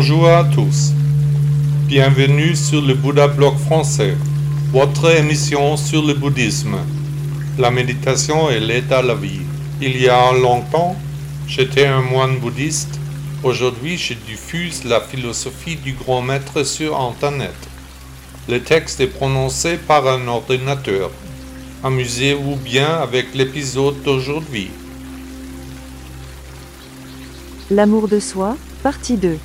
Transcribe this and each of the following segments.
Bonjour à tous. Bienvenue sur le Bouddha Blog français, votre émission sur le bouddhisme. La méditation et l'aide à la vie. Il y a longtemps, j'étais un moine bouddhiste. Aujourd'hui, je diffuse la philosophie du grand maître sur Internet. Le texte est prononcé par un ordinateur. Amusez-vous bien avec l'épisode d'aujourd'hui. L'amour de soi, partie 2.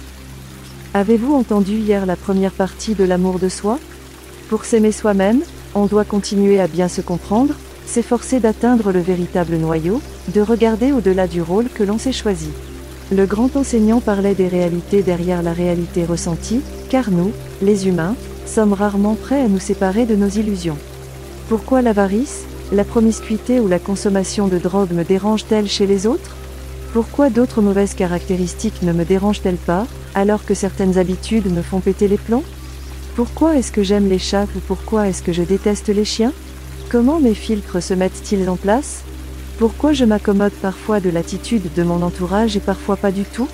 Avez-vous entendu hier la première partie de l'amour de soi? Pour s'aimer soi-même, on doit continuer à bien se comprendre, s'efforcer d'atteindre le véritable noyau, de regarder au-delà du rôle que l'on s'est choisi. Le grand enseignant parlait des réalités derrière la réalité ressentie, car nous, les humains, sommes rarement prêts à nous séparer de nos illusions. Pourquoi l'avarice, la promiscuité ou la consommation de drogue me dérangent-elles chez les autres? Pourquoi d'autres mauvaises caractéristiques ne me dérangent-elles pas, alors que certaines habitudes me font péter les plombs? Pourquoi est-ce que j'aime les chats ou pourquoi est-ce que je déteste les chiens? Comment mes filtres se mettent-ils en place? Pourquoi je m'accommode parfois de l'attitude de mon entourage et parfois pas du tout?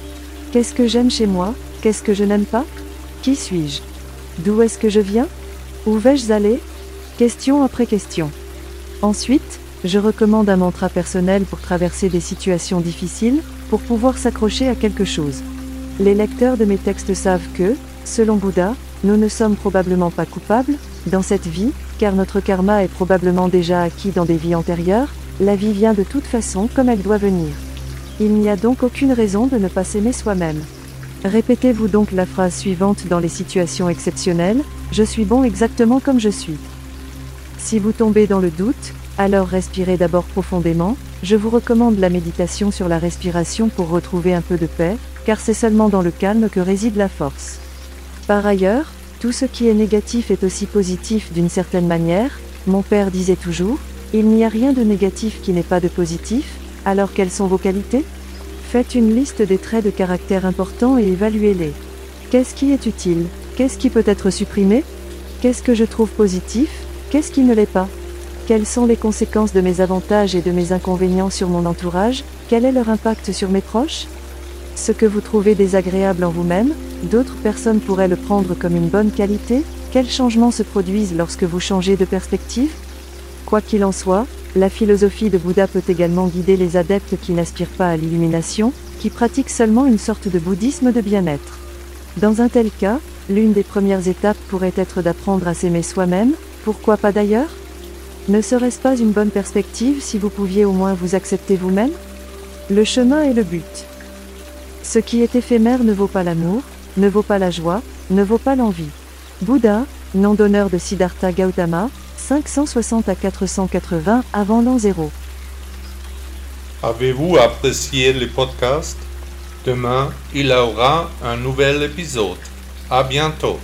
Qu'est-ce que j'aime chez moi? Qu'est-ce que je n'aime pas? Qui suis-je? D'où est-ce que je viens? Où vais-je aller? Question après question. Ensuite, je recommande un mantra personnel pour traverser des situations difficiles, pour pouvoir s'accrocher à quelque chose. Les lecteurs de mes textes savent que, selon Bouddha, nous ne sommes probablement pas coupables, dans cette vie, car notre karma est probablement déjà acquis dans des vies antérieures, la vie vient de toute façon comme elle doit venir. Il n'y a donc aucune raison de ne pas s'aimer soi-même. Répétez-vous donc la phrase suivante dans les situations exceptionnelles, je suis bon exactement comme je suis. Si vous tombez dans le doute, alors respirez d'abord profondément, je vous recommande la méditation sur la respiration pour retrouver un peu de paix, car c'est seulement dans le calme que réside la force. Par ailleurs, tout ce qui est négatif est aussi positif d'une certaine manière, mon père disait toujours, il n'y a rien de négatif qui n'est pas de positif, alors quelles sont vos qualités? Faites une liste des traits de caractère importants et évaluez-les. Qu'est-ce qui est utile? Qu'est-ce qui peut être supprimé? Qu'est-ce que je trouve positif? Qu'est-ce qui ne l'est pas? Quelles sont les conséquences de mes avantages et de mes inconvénients sur mon entourage? Quel est leur impact sur mes proches? Ce que vous trouvez désagréable en vous-même, d'autres personnes pourraient le prendre comme une bonne qualité Quels changements se produisent lorsque vous changez de perspective? Quoi qu'il en soit, la philosophie de Bouddha peut également guider les adeptes qui n'aspirent pas à l'illumination, qui pratiquent seulement une sorte de bouddhisme de bien-être. Dans un tel cas, l'une des premières étapes pourrait être d'apprendre à s'aimer soi-même, pourquoi pas d'ailleurs? Ne serait-ce pas une bonne perspective si vous pouviez au moins vous accepter vous-même? Le chemin est le but. Ce qui est éphémère ne vaut pas l'amour, ne vaut pas la joie, ne vaut pas l'envie. Bouddha, nom d'honneur de Siddhartha Gautama, 560 à 480 avant l'an 0. Avez-vous apprécié le podcast? Demain, il y aura un nouvel épisode. À bientôt.